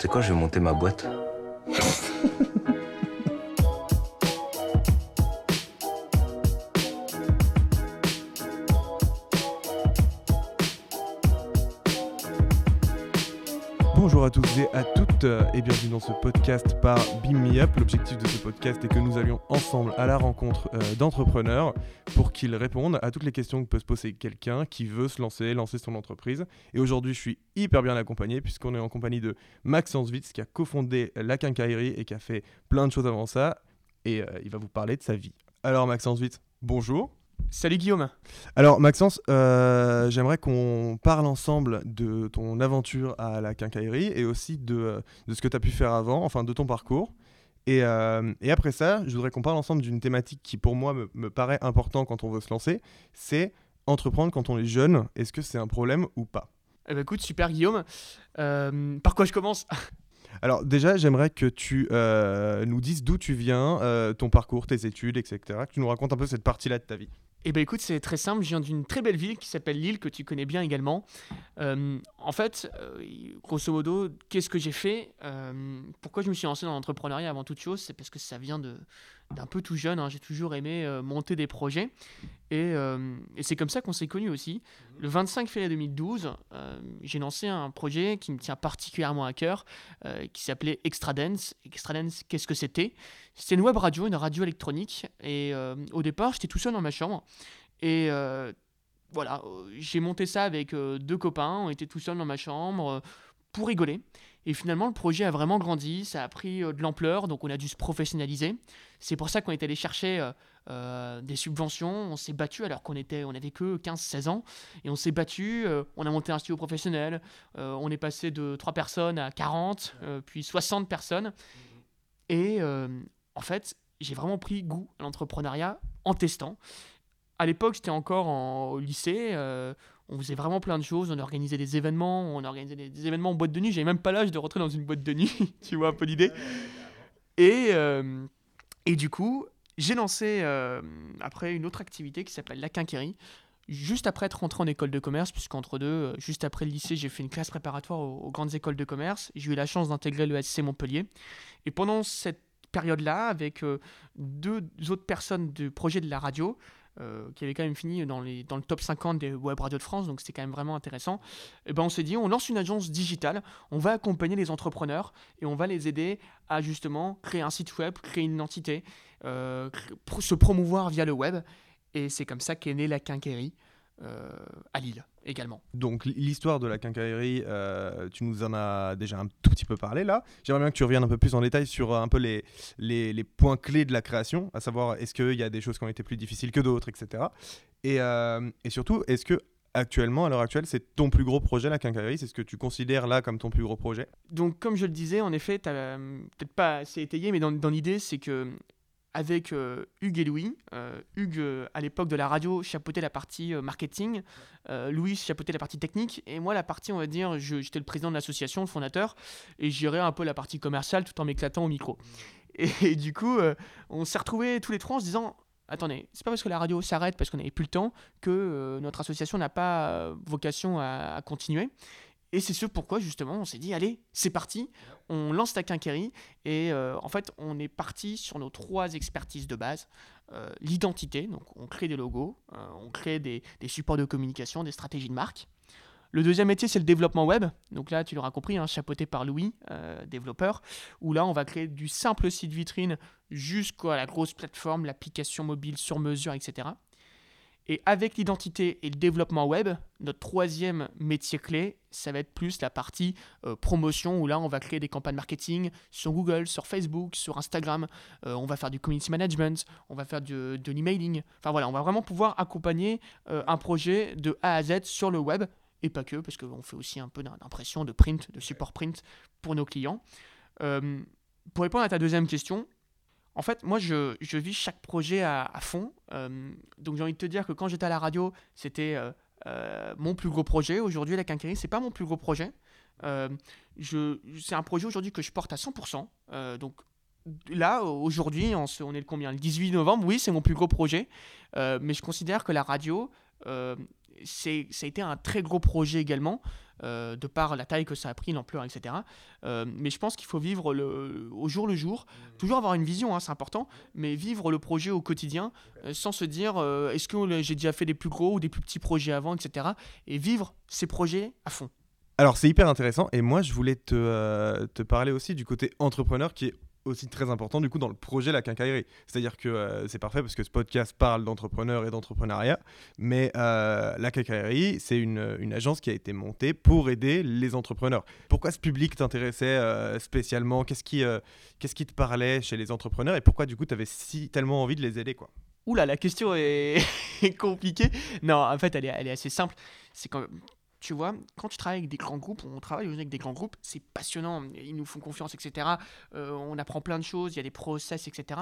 C'est quoi, je vais monter ma boîte. Bonjour à toutes et à toutes euh, et bienvenue dans ce podcast par Beam Me Up. L'objectif de ce podcast est que nous allions ensemble à la rencontre euh, d'entrepreneurs pour qu'ils répondent à toutes les questions que peut se poser quelqu'un qui veut se lancer, lancer son entreprise. Et aujourd'hui, je suis hyper bien accompagné puisqu'on est en compagnie de Maxence Witz qui a cofondé la quincaillerie et qui a fait plein de choses avant ça. Et euh, il va vous parler de sa vie. Alors Maxence Witz, bonjour. Salut Guillaume. Alors Maxence, euh, j'aimerais qu'on parle ensemble de ton aventure à la quincaillerie et aussi de, de ce que tu as pu faire avant, enfin de ton parcours. Et, euh, et après ça, je voudrais qu'on parle ensemble d'une thématique qui pour moi me, me paraît important quand on veut se lancer, c'est entreprendre quand on est jeune. Est-ce que c'est un problème ou pas? Eh ben écoute, super Guillaume. Euh, par quoi je commence? Alors déjà, j'aimerais que tu euh, nous dises d'où tu viens, euh, ton parcours, tes études, etc. Que tu nous racontes un peu cette partie-là de ta vie. Eh ben écoute, c'est très simple. Je viens d'une très belle ville qui s'appelle Lille, que tu connais bien également. Euh, en fait, euh, grosso modo, qu'est-ce que j'ai fait? Euh, Pourquoi je me suis lancé dans l'entrepreneuriat avant toute chose? C'est parce que ça vient de d'un peu tout jeune. hein. J'ai toujours aimé euh, monter des projets. Et, euh, et c'est comme ça qu'on s'est connus aussi. Le 25 février 2012, euh, j'ai lancé un projet qui me tient particulièrement à cœur, qui s'appelait Extra Dance. Extra Dance, qu'est-ce que c'était? C'était une web radio, une radio électronique. Et au départ, j'étais tout seul dans ma chambre. Et voilà, j'ai monté ça avec deux copains. On était tout seul dans ma chambre pour rigoler. Et finalement, le projet a vraiment grandi, ça a pris euh, de l'ampleur, donc on a dû se professionnaliser. C'est pour ça qu'on est allé chercher euh, euh, des subventions, on s'est battu alors qu'on était, on avait que 15-16 ans, et on s'est battu, on a monté un studio professionnel, on est passé de 3 personnes à 40, euh, puis 60 personnes. Et en fait, j'ai vraiment pris goût à l'entrepreneuriat en testant. À l'époque, j'étais encore en, au lycée. On faisait vraiment plein de choses. On organisait des événements. On organisait des, des événements en boîte de nuit. J'avais même pas l'âge de rentrer dans une boîte de nuit. tu vois un peu l'idée. Et, euh, et du coup, j'ai lancé euh, après une autre activité qui s'appelle la quincaillerie. Juste après être rentré en école de commerce, puisqu'entre deux, euh, juste après le lycée, j'ai fait une classe préparatoire aux, aux grandes écoles de commerce. J'ai eu la chance d'intégrer le SC Montpellier. Et pendant cette période-là, avec euh, deux autres personnes du projet de la radio, euh, qui avaient quand même fini dans, les, dans le top 50 des web radios de France, donc c'était quand même vraiment intéressant, et ben on s'est dit, on lance une agence digitale, on va accompagner les entrepreneurs et on va les aider à justement créer un site web, créer une identité, euh, se promouvoir via le web. Et c'est comme ça qu'est née la quincaillerie euh, à Lille également. Donc l'histoire de la quincaillerie, euh, tu nous en as déjà un tout petit peu parlé là. J'aimerais bien que tu reviennes un peu plus en détail sur euh, un peu les, les, les points clés de la création, à savoir est-ce qu'il y a des choses qui ont été plus difficiles que d'autres, etc. Et, euh, et surtout, est-ce que actuellement, à l'heure actuelle, c'est ton plus gros projet la quincaillerie? C'est ce que tu considères là comme ton plus gros projet? Donc, comme je le disais, en effet, t'as, euh, peut-être pas assez étayé, mais dans, dans l'idée, c'est que avec euh, Hugues et Louis, euh, Hugues, euh, à l'époque de la radio, chapeautait la partie marketing, Louis chapeautait la partie technique, et moi, la partie, on va dire, j'étais le président de l'association, le fondateur, et gérais un peu la partie commerciale tout en m'éclatant au micro. Et, du coup, on s'est retrouvés tous les trois en se disant attendez, c'est pas parce que la radio s'arrête parce qu'on n'avait plus le temps que notre association n'a pas vocation à continuer. Et c'est ce pourquoi justement on s'est dit allez, c'est parti, on lance la quincaillerie et euh, en fait on est parti sur nos trois expertises de base. Euh, L'identité, donc on crée des logos, euh, on crée des, supports de communication, des stratégies de marque. Le deuxième métier, c'est le développement web. Donc là, tu l'auras compris, hein, chapeauté par Louis, développeur, où là, on va créer du simple site vitrine jusqu'à la grosse plateforme, l'application mobile sur mesure, etc. Et avec l'identité et le développement web, notre troisième métier clé, ça va être plus la partie euh, promotion, où là, on va créer des campagnes marketing sur Google, sur Facebook, sur Instagram. Euh, on va faire du community management, on va faire de, de l'emailing. Enfin voilà, on va vraiment pouvoir accompagner euh, un projet de A à Z sur le web, et pas que, parce qu'on fait aussi un peu d'im- d'impression, de print, de support print pour nos clients. Pour répondre à ta deuxième question, en fait, moi, je, vis chaque projet à, fond. Euh, donc, j'ai envie de te dire que quand j'étais à la radio, c'était euh, euh, mon plus gros projet. Aujourd'hui, la quincaillerie, c'est pas mon plus gros projet. Je, c'est un projet aujourd'hui que je porte à 100%. Euh, donc, là, aujourd'hui, on, est le combien? Le 18 novembre, oui, c'est mon plus gros projet. Mais je considère que la radio, ça a été un très gros projet également, euh, de par la taille que ça a pris, l'ampleur, etc. Euh, mais je pense qu'il faut vivre le, au jour le jour, toujours avoir une vision, hein, c'est important, mais vivre le projet au quotidien, euh, sans se dire est-ce que j'ai déjà fait des plus gros ou des plus petits projets avant, etc. Et vivre ces projets à fond. Alors c'est hyper intéressant et moi je voulais te, te parler aussi du côté entrepreneur qui est aussi très important du coup dans le projet La Quincaillerie. C'est-à-dire que euh, c'est parfait parce que ce podcast parle d'entrepreneurs et d'entrepreneuriat, mais euh, La Quincaillerie, c'est une, une, agence qui a été montée pour aider les entrepreneurs. Pourquoi ce public t'intéressait euh, spécialement? Qu'est-ce qui, qu'est-ce qui te parlait chez les entrepreneurs et pourquoi du coup tu avais si tellement envie de les aider quoi? Oula, la question est, compliquée. Non, en fait, elle est, elle est assez simple. C'est quand tu vois, quand tu travailles avec des grands groupes, on travaille avec des grands groupes, c'est passionnant, ils nous font confiance, etc. Euh, on apprend plein de choses, il y a des process, etc.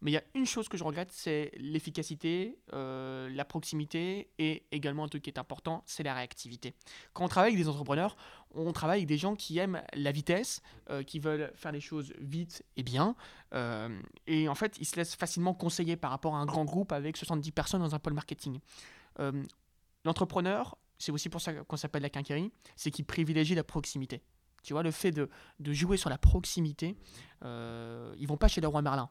Mais il y a une chose que je regrette, c'est l'efficacité, euh, la proximité et également un truc qui est important, c'est la réactivité. Quand on travaille avec des entrepreneurs, on travaille avec des gens qui aiment la vitesse, euh, qui veulent faire les choses vite et bien. et en fait, ils se laissent facilement conseiller par rapport à un grand groupe avec 70 personnes dans un pôle marketing. L'entrepreneur, c'est aussi pour ça qu'on s'appelle la quincaillerie, c'est qu'il privilégie la proximité. Tu vois, le fait de, jouer sur la proximité, euh, ils vont pas chez le roi Merlin,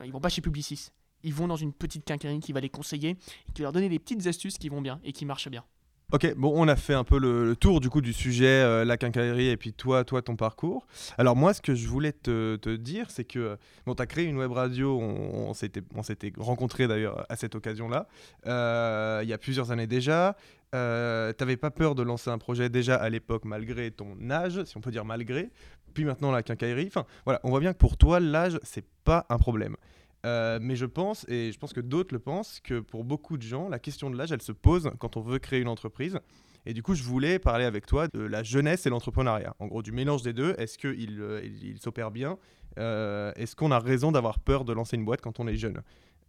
euh, ils vont pas chez Publicis, ils vont dans une petite quincaillerie qui va les conseiller, et qui va leur donner des petites astuces qui vont bien et qui marchent bien. Ok, bon, on a fait un peu le, tour du coup du sujet, euh, la quincaillerie et puis toi, toi, ton parcours. Alors moi, ce que je voulais te, dire, c'est que bon, tu as créé une web radio, on, on s'était rencontrés d'ailleurs à cette occasion-là, il y a plusieurs années déjà. Euh, t'avais pas peur de lancer un projet déjà à l'époque malgré ton âge, si on peut dire malgré, puis maintenant la quincaillerie? Enfin voilà, on voit bien que pour toi l'âge c'est pas un problème. Euh, mais je pense, et je pense que d'autres le pensent, que pour beaucoup de gens, la question de l'âge, elle se pose quand on veut créer une entreprise. Et du coup, je voulais parler avec toi de la jeunesse et l'entrepreneuriat. En gros, du mélange des deux. Est-ce qu'il euh, s'opère bien? Est-ce qu'on a raison d'avoir peur de lancer une boîte quand on est jeune?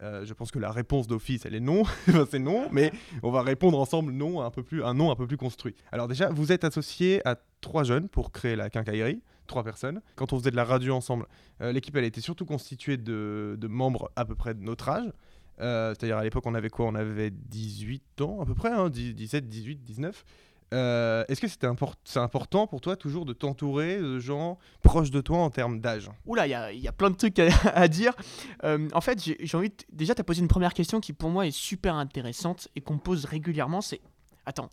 Euh, je pense que la réponse d'office, elle est non. c'est non, mais on va répondre ensemble non, un peu plus, un non un peu plus construit. Alors déjà, vous êtes associé à trois jeunes pour créer la quincaillerie, trois personnes. Quand on faisait de la radio ensemble, euh, l'équipe, elle était surtout constituée de, membres à peu près de notre âge. Euh, c'est-à-dire à, l'époque, on avait quoi? On avait 18 ans à peu près, 17, 18, 19. Euh, est-ce que c'est important pour toi toujours de t'entourer de gens proches de toi en termes d'âge? Oula, il y a, plein de trucs à, dire. Euh, en fait, j'ai envie déjà as posé une première question qui pour moi est super intéressante et qu'on pose régulièrement. C'est attends,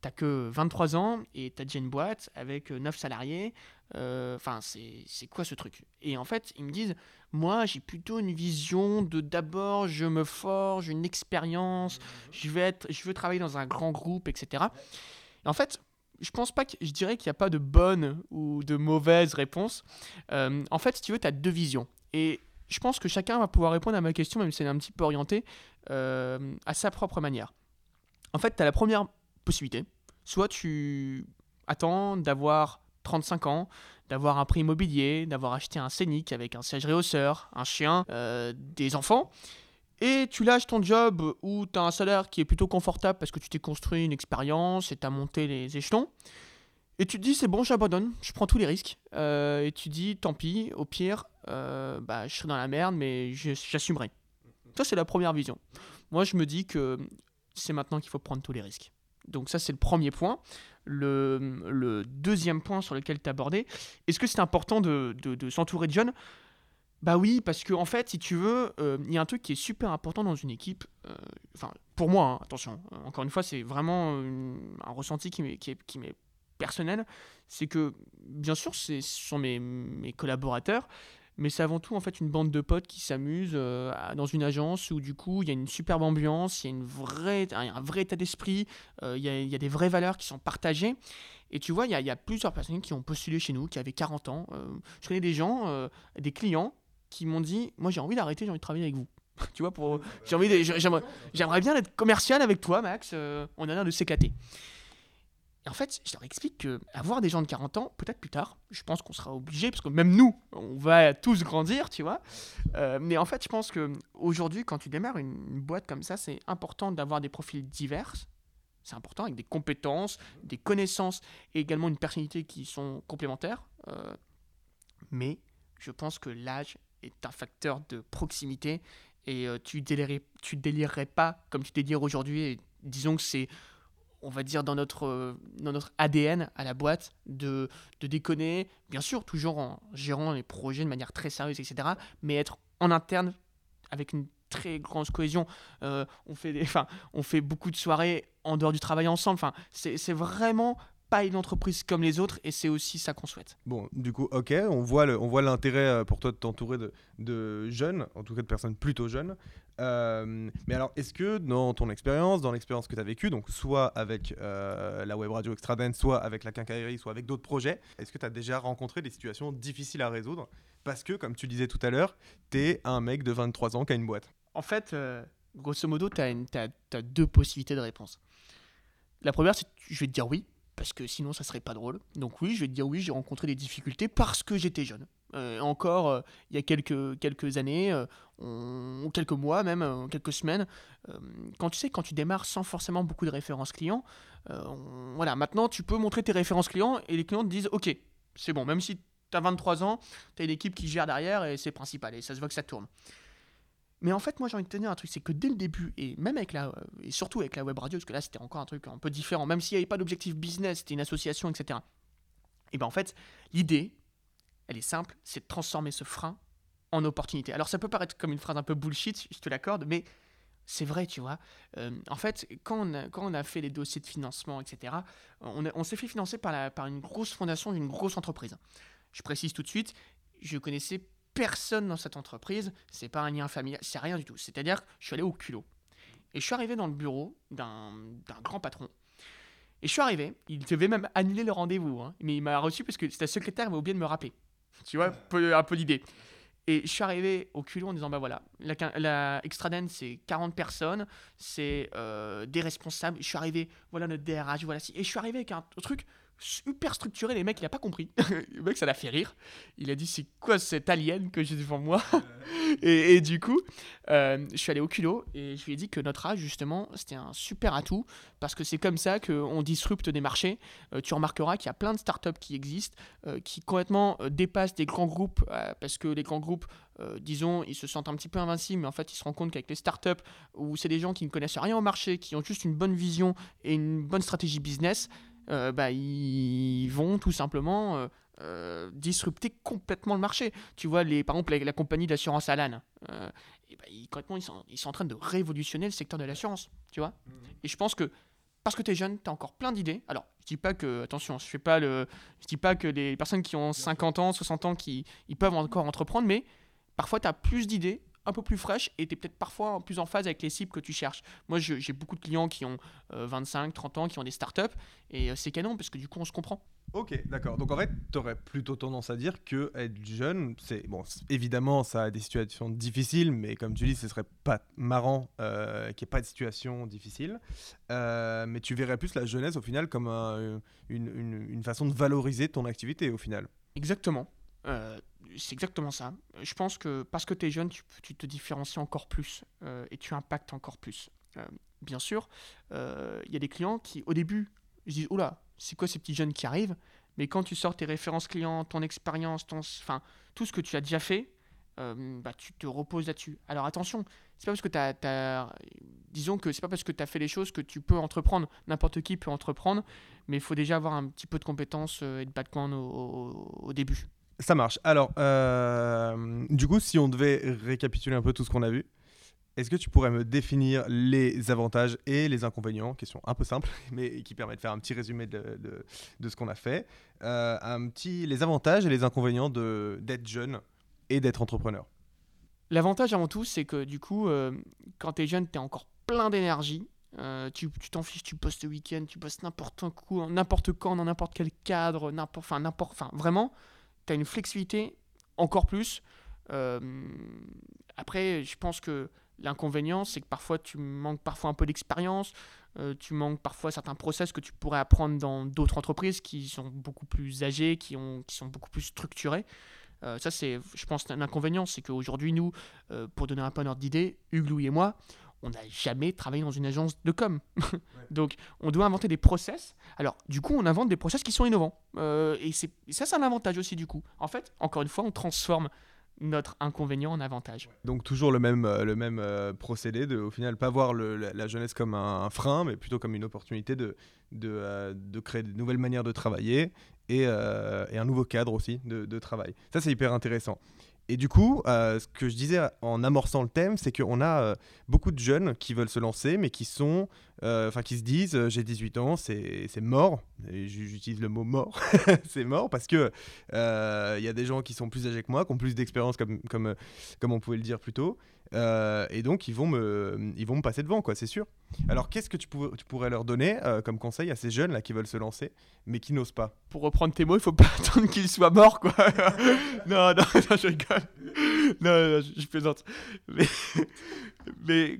t'as que 23 ans et t'as déjà une boîte avec 9 salariés. Euh, enfin, c'est quoi ce truc? Et en fait, ils me disent, moi, j'ai plutôt une vision de d'abord, je me forge une expérience, je vais être, je veux travailler dans un grand groupe, etc en fait, je pense pas que je dirais qu'il n'y a pas de bonne ou de mauvaise réponse. Euh, en fait, si tu veux, tu as deux visions. Et je pense que chacun va pouvoir répondre à ma question, même si elle est un petit peu orientée, euh, à sa propre manière. En fait, tu as la première Soit tu attends d'avoir 35 ans, d'avoir un prix immobilier, d'avoir acheté un scénic avec un siège réhausseur, un chien, euh, des enfants, et tu lâches ton job où tu as un salaire qui est plutôt confortable parce que tu t'es construit une expérience et tu monté les échelons. Et tu te dis, c'est bon, j'abandonne, je prends tous les risques. Euh, et tu dis, tant pis, au pire, euh, bah, je serai dans la merde, mais j'assumerai. Ça, c'est la première vision. Moi, je me dis que c'est maintenant qu'il faut prendre tous les risques. Donc ça, c'est le premier point. Le, deuxième point sur lequel tu abordé, est-ce que c'est important de, s'entourer de jeunes? Bah oui, parce que en fait, si tu veux, euh, il y a un truc qui est super important dans une équipe. Euh, enfin, pour moi, hein, attention. Encore une fois, c'est vraiment un ressenti qui m'est qui personnel. C'est que, bien sûr, ce sont mes, mes, collaborateurs, mais c'est avant tout en fait une bande de potes qui s'amusent euh, dans une agence où du coup il y a une superbe ambiance, il y a une vraie, un, vrai état d'esprit, il y, a, y, a, des vraies valeurs qui sont partagées. Et tu vois, il y, y, a plusieurs personnes qui ont postulé chez nous, qui avaient 40 ans. je connais des gens, des clients qui m'ont dit Moi, j'ai envie d'arrêter, j'ai envie de travailler avec vous. tu vois, pour, j'ai envie j'aimerais, bien être commercial avec toi, Max. Euh, on a l'air de s'éclater. Et en fait, je leur explique que avoir des gens de 40 ans, peut-être plus tard, je pense qu'on sera obligé, parce que même nous, on va tous grandir, tu vois. Euh, mais en fait, je pense que aujourd'hui, quand tu démarres une, boîte comme ça, c'est important d'avoir des profils divers. C'est important avec des compétences, des connaissances et également une personnalité qui sont complémentaires. Euh, mais je pense que l'âge est un facteur de proximité et euh, tu délirerais, tu délirerais pas comme tu délires aujourd'hui. Disons que c'est on va dire, dans notre, dans notre ADN à la boîte de, de déconner, bien sûr, toujours en gérant les projets de manière très sérieuse, etc., mais être en interne avec une très grande cohésion. Euh, on, fait des, on fait beaucoup de soirées en dehors du travail ensemble. C'est vraiment pas une entreprise comme les autres et c'est aussi ça qu'on souhaite. Bon, du coup, ok, on voit, le, on voit l'intérêt euh, pour toi de t'entourer de, de, jeunes, en tout cas de personnes plutôt jeunes. Euh, mais alors, est-ce que dans ton expérience, dans l'expérience que tu as vécue, donc soit avec la web radio Extradent, soit avec la quincaillerie, soit avec d'autres projets, est-ce que tu as déjà rencontré des situations difficiles à résoudre? Parce que, comme tu disais tout à l'heure, tu es un mec de 23 ans qui a une boîte. En fait, euh, grosso modo, tu as, deux possibilités de réponse. La première, c'est je vais te dire oui, parce que sinon ça serait pas drôle. Donc oui, je vais te dire oui, j'ai rencontré des difficultés parce que j'étais jeune. Euh, encore euh, il y a quelques, quelques années, ou quelques mois même, quelques semaines, quand tu sais, quand tu démarres sans forcément beaucoup de références clients, voilà, maintenant tu peux montrer tes références clients et les clients te disent ok, c'est bon, même si tu as 23 ans, tu as une équipe qui gère derrière et c'est principal et ça se voit que ça tourne. Mais en fait, moi j'ai envie de tenir un truc, c'est que dès le début, et même avec la, euh, et surtout avec la web radio, parce que là c'était encore un truc un peu différent, même s'il n'y avait pas d'objectif business, c'était une association, etc. Et bien en fait, l'idée, elle est simple, c'est de transformer ce frein en opportunité. Alors ça peut paraître comme une phrase un peu bullshit, je te l'accorde, mais c'est vrai, tu vois. Euh, en fait, quand on, a, quand on a fait les dossiers de financement, etc., on, s'est fait financer par, par une grosse fondation d'une grosse entreprise. Je précise tout de suite, je connaissais personne dans cette entreprise, c'est pas un lien familial, c'est rien du tout. C'est-à-dire que je suis allé au culot. Et je suis arrivé dans le bureau d'un grand patron. Et je suis arrivé, il devait même annuler le rendez-vous, hein. mais il m'a reçu parce que sa secrétaire m'a oublié de me rappeler. Tu vois, un peu, l'idée. Et je suis arrivé au culot en disant bah voilà, la, la c'est 40 personnes, c'est euh, des responsables. Je suis arrivé, voilà notre DRH, voilà si. Et je suis arrivé avec un truc super structuré. Les mecs, il a pas compris. le mec, ça l'a fait rire. Il a dit C'est quoi cette alien que j'ai devant moi? Et, du coup, euh, je suis allé au culot et je lui ai dit que notre âge, justement, c'était un super atout parce que c'est comme ça qu'on disrupte des marchés. Euh, tu remarqueras qu'il y a plein de startups qui existent euh, qui complètement dépassent des grands groupes parce que les grands groupes, disons, ils se sentent un petit peu invincibles, mais en fait, ils se rendent compte qu'avec les startups où c'est des gens qui ne connaissent rien au marché, qui ont juste une bonne vision et une bonne stratégie business, euh, bah, ils vont tout simplement euh, euh, disrupter complètement le marché. Tu vois, les, par exemple, la, compagnie d'assurance Alan, et bah, ils, ils, sont, ils, sont, en train de révolutionner le secteur de l'assurance. Tu vois mmh. Et je pense que parce que tu es jeune, tu as encore plein d'idées. Alors, je dis pas que, attention, je fais pas le, je dis pas que les personnes qui ont 50 ans, 60 ans, qui, ils peuvent encore entreprendre, mais parfois tu as plus d'idées un peu plus fraîche et tu es peut-être parfois plus en phase avec les cibles que tu cherches. Moi, j'ai beaucoup de clients qui ont 25, euh, 30 ans, qui ont des startups et euh, c'est canon parce que du coup, on se comprend. Ok, d'accord. Donc en fait, tu aurais plutôt tendance à dire que être jeune, c'est bon, évidemment, ça a des situations difficiles, mais comme tu dis, ce serait pas marrant euh, qu'il n'y ait pas de situation difficile. mais tu verrais plus la jeunesse au final comme une, une façon de valoriser ton activité au final. Exactement. Euh, c'est exactement ça. Je pense que parce que tu es jeune, tu, te différencies encore plus euh, et tu impactes encore plus. Euh, bien sûr, il y a des clients qui, au début, se disent Oula, c'est quoi ces petits jeunes qui arrivent? Mais quand tu sors tes références clients, ton expérience, ton, tout ce que tu as déjà fait, bah, tu te reposes là-dessus. Alors attention, c'est pas parce que tu as, Disons que c'est pas parce que tu as fait les choses que tu peux entreprendre. N'importe qui peut entreprendre, mais il faut déjà avoir un petit peu de compétences et de background au début. Ça marche. Alors, euh, du coup, si on devait récapituler un peu tout ce qu'on a vu, est-ce que tu pourrais me définir les avantages et les inconvénients Question un peu simple, mais qui permet de faire un petit résumé de, de, ce qu'on a fait. Euh, un petit, les avantages et les inconvénients d'être jeune et d'être entrepreneur. L'avantage avant tout, c'est que du coup, euh, quand tu es jeune, tu es encore plein d'énergie. tu t'en fiches, tu postes le week-end, tu postes n'importe n'importe quand, dans n'importe quel cadre, n'importe, enfin, n'importe, enfin, vraiment, tu as une flexibilité encore plus. Euh, après, je pense que l'inconvénient, c'est que parfois tu manques parfois un peu d'expérience, euh, tu manques parfois certains process que tu pourrais apprendre dans d'autres entreprises qui sont beaucoup plus âgées, qui, ont, qui sont beaucoup plus structurées. Euh, ça, c'est, je pense, un inconvénient, c'est qu'aujourd'hui, nous, pour donner un peu notre d'idée, Hugues, Louis et moi, on n'a jamais travaillé dans une agence de com. Donc, on doit inventer des process. Alors, du coup, on invente des process qui sont innovants. Euh, et, ça, c'est un avantage aussi, du coup. En fait, encore une fois, on transforme notre inconvénient en avantage. Donc toujours le même, euh, le même euh, procédé de au final pas voir le- la, la jeunesse comme un, un frein, mais plutôt comme une opportunité de, de, euh, de créer de nouvelles manières de travailler et, et un nouveau cadre aussi de, de travail. Ça c'est hyper intéressant. Et du coup, euh, ce que je disais en amorçant le thème, c'est qu'on a euh, beaucoup de jeunes qui veulent se lancer, mais qui sont, euh, enfin, qui se disent, j'ai 18 ans, c'est mort. J'utilise le mot mort, c'est mort parce que il y a des gens qui sont plus âgés que moi, qui ont plus d'expérience, comme, comme, comme on pouvait le dire plus tôt. Euh, et donc, ils vont, me, ils vont me passer devant, quoi, c'est sûr. Alors, qu'est-ce que tu, pourrais- leur donner euh, comme conseil à ces jeunes là qui veulent se lancer, mais qui n'osent pas? Pour reprendre tes mots, il faut pas attendre qu'il soit mort, quoi. non, non, non, je rigole. Non, je, plaisante. Mais, mais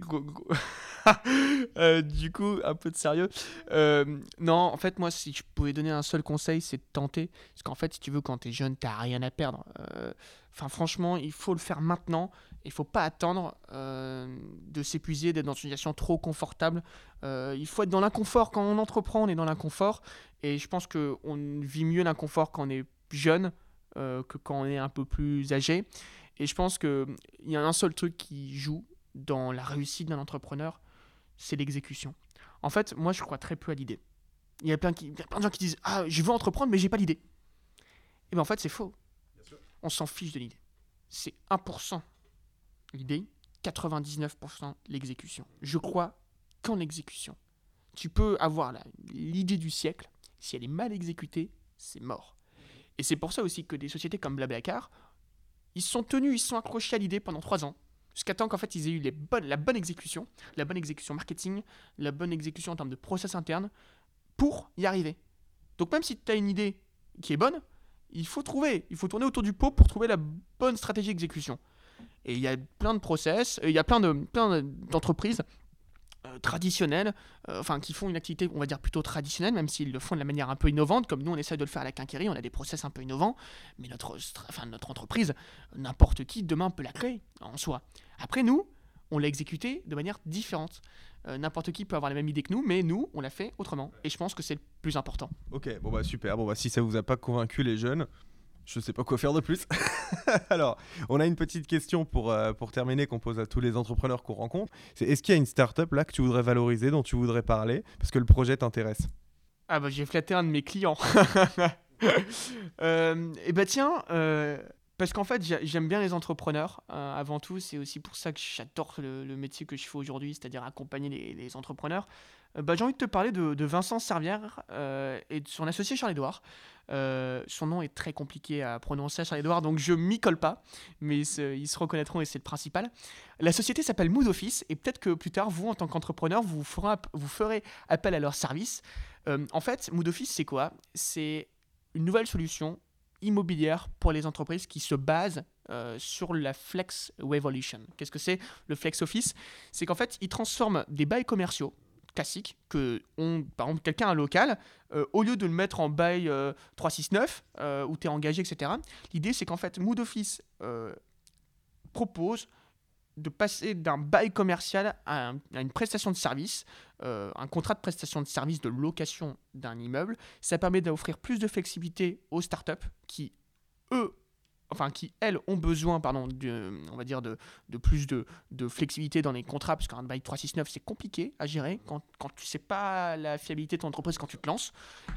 Euh, du coup, un peu de sérieux. Non, en fait, moi, si je pouvais donner un seul conseil, c'est de tenter. Parce qu'en fait, si tu veux, quand t'es jeune, t'as rien à perdre. Enfin, franchement, il faut le faire maintenant. Il faut pas attendre euh, de s'épuiser, d'être dans une situation trop confortable. Euh, il faut être dans l'inconfort. Quand on entreprend, on est dans l'inconfort. Et je pense qu'on vit mieux l'inconfort quand on est jeune euh, que quand on est un peu plus âgé. Et je pense qu'il y a un seul truc qui joue dans la réussite d'un entrepreneur, c'est l'exécution. En fait, moi, je crois très peu à l'idée. Il y a plein, qui, il y a plein de gens qui disent Ah, je veux entreprendre, mais j'ai pas l'idée. Et bien, en fait, c'est faux. On s'en fiche de l'idée. C'est 1% l'idée, 99% l'exécution. Je crois qu'en exécution, tu peux avoir l'idée du siècle. Si elle est mal exécutée, c'est mort. Et c'est pour ça aussi que des sociétés comme Blablacar, ils sont tenus, ils sont accrochés à l'idée pendant trois ans. Jusqu'à temps qu'en fait ils aient eu les bonnes, la bonne exécution, la bonne exécution marketing, la bonne exécution en termes de process interne, pour y arriver. Donc même si tu as une idée qui est bonne, il faut trouver, il faut tourner autour du pot pour trouver la bonne stratégie d'exécution. Et il y a plein de process, il y a plein de plein d'entreprises euh, traditionnelles, euh, enfin qui font une activité, on va dire plutôt traditionnelle, même s'ils le font de la manière un peu innovante, comme nous on essaie de le faire à la quincaillerie, on a des process un peu innovants, mais notre, enfin, notre entreprise, n'importe qui demain peut la créer en soi. Après nous, on l'a exécuté de manière différente. Euh, n'importe qui peut avoir la même idée que nous, mais nous, on l'a fait autrement. Et je pense que c'est le plus important. Ok, bon bah super. Bon bah si ça vous a pas convaincu les jeunes, je sais pas quoi faire de plus. Alors, on a une petite question pour, euh, pour terminer qu'on pose à tous les entrepreneurs qu'on rencontre. C'est est-ce qu'il y a une startup là que tu voudrais valoriser, dont tu voudrais parler, parce que le projet t'intéresse? Ah bah j'ai flatté un de mes clients. Euh, et bah tiens, euh, parce qu'en fait j'a- j'aime bien les entrepreneurs euh, avant tout, c'est aussi pour ça que j'adore le, métier que je fais aujourd'hui, c'est-à-dire accompagner les entrepreneurs. Euh, bah, j'ai envie de te parler de, Vincent Servière euh, et de son associé Charles-Édouard. Euh, son nom est très compliqué à prononcer Charles-Édouard, donc je m'y colle pas, mais ils se, reconnaîtront et c'est le principal. La société s'appelle Mood Office et peut-être que plus tard, vous en tant qu'entrepreneur, vous, ferez appel à leur service. En fait, Mood Office, c'est quoi? C'est une nouvelle solution immobilière pour les entreprises qui se base euh, sur la Flex Revolution. Qu'est-ce que c'est le Flex Office? C'est qu'en fait, ils transforment des bails commerciaux classiques que ont, par exemple, quelqu'un un local, euh, au lieu de le mettre en bail euh, 369, euh, où tu es engagé, etc., l'idée c'est qu'en fait, Mood Office euh, propose de passer d'un bail commercial à, à une prestation de service, euh, un contrat de prestation de service de location d'un immeuble. Ça permet d'offrir plus de flexibilité aux startups qui, eux, enfin qui elles ont besoin, pardon, de, on va dire de, de plus de, de flexibilité dans les contrats, parce qu'un bail 369 c'est compliqué à gérer quand, quand tu sais pas la fiabilité de ton entreprise quand tu te lances,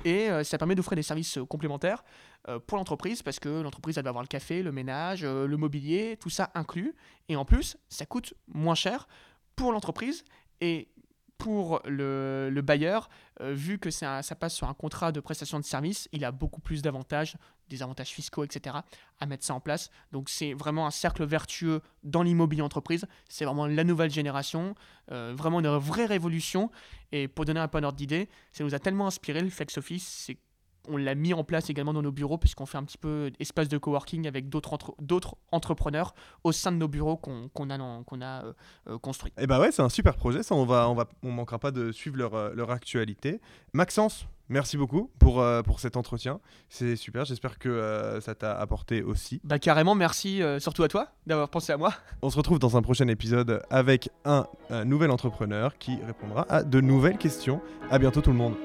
et euh, ça permet d'offrir des services euh, complémentaires euh, pour l'entreprise, parce que l'entreprise elle va avoir le café, le ménage, le mobilier, tout ça inclus, et en plus ça coûte moins cher pour l'entreprise et pour le, le bailleur, vu que ça passe sur un contrat de prestation de service, il a beaucoup plus d'avantages, des avantages fiscaux, etc., à mettre ça en place. Donc c'est vraiment un cercle vertueux dans l'immobilier entreprise. C'est vraiment la nouvelle génération, euh, vraiment une vraie révolution. Et pour donner un peu un ordre d'idée, ça nous a tellement inspiré le Flex Office, c'est on l'a mis en place également dans nos bureaux puisqu'on fait un petit peu espace de coworking avec d'autres entre- d'autres entrepreneurs au sein de nos bureaux qu'on a, dans- a euh, euh, construits. Eh bah ouais, c'est un super projet, ça on va, on va, on manquera pas de suivre leur, euh, leur actualité. Maxence, merci beaucoup pour, euh, pour cet entretien, c'est super, j'espère que euh, ça t'a apporté aussi. Bah carrément, merci euh, surtout à toi d'avoir pensé à moi. On se retrouve dans un prochain épisode avec un, un nouvel entrepreneur qui répondra à de nouvelles questions. À bientôt tout le monde.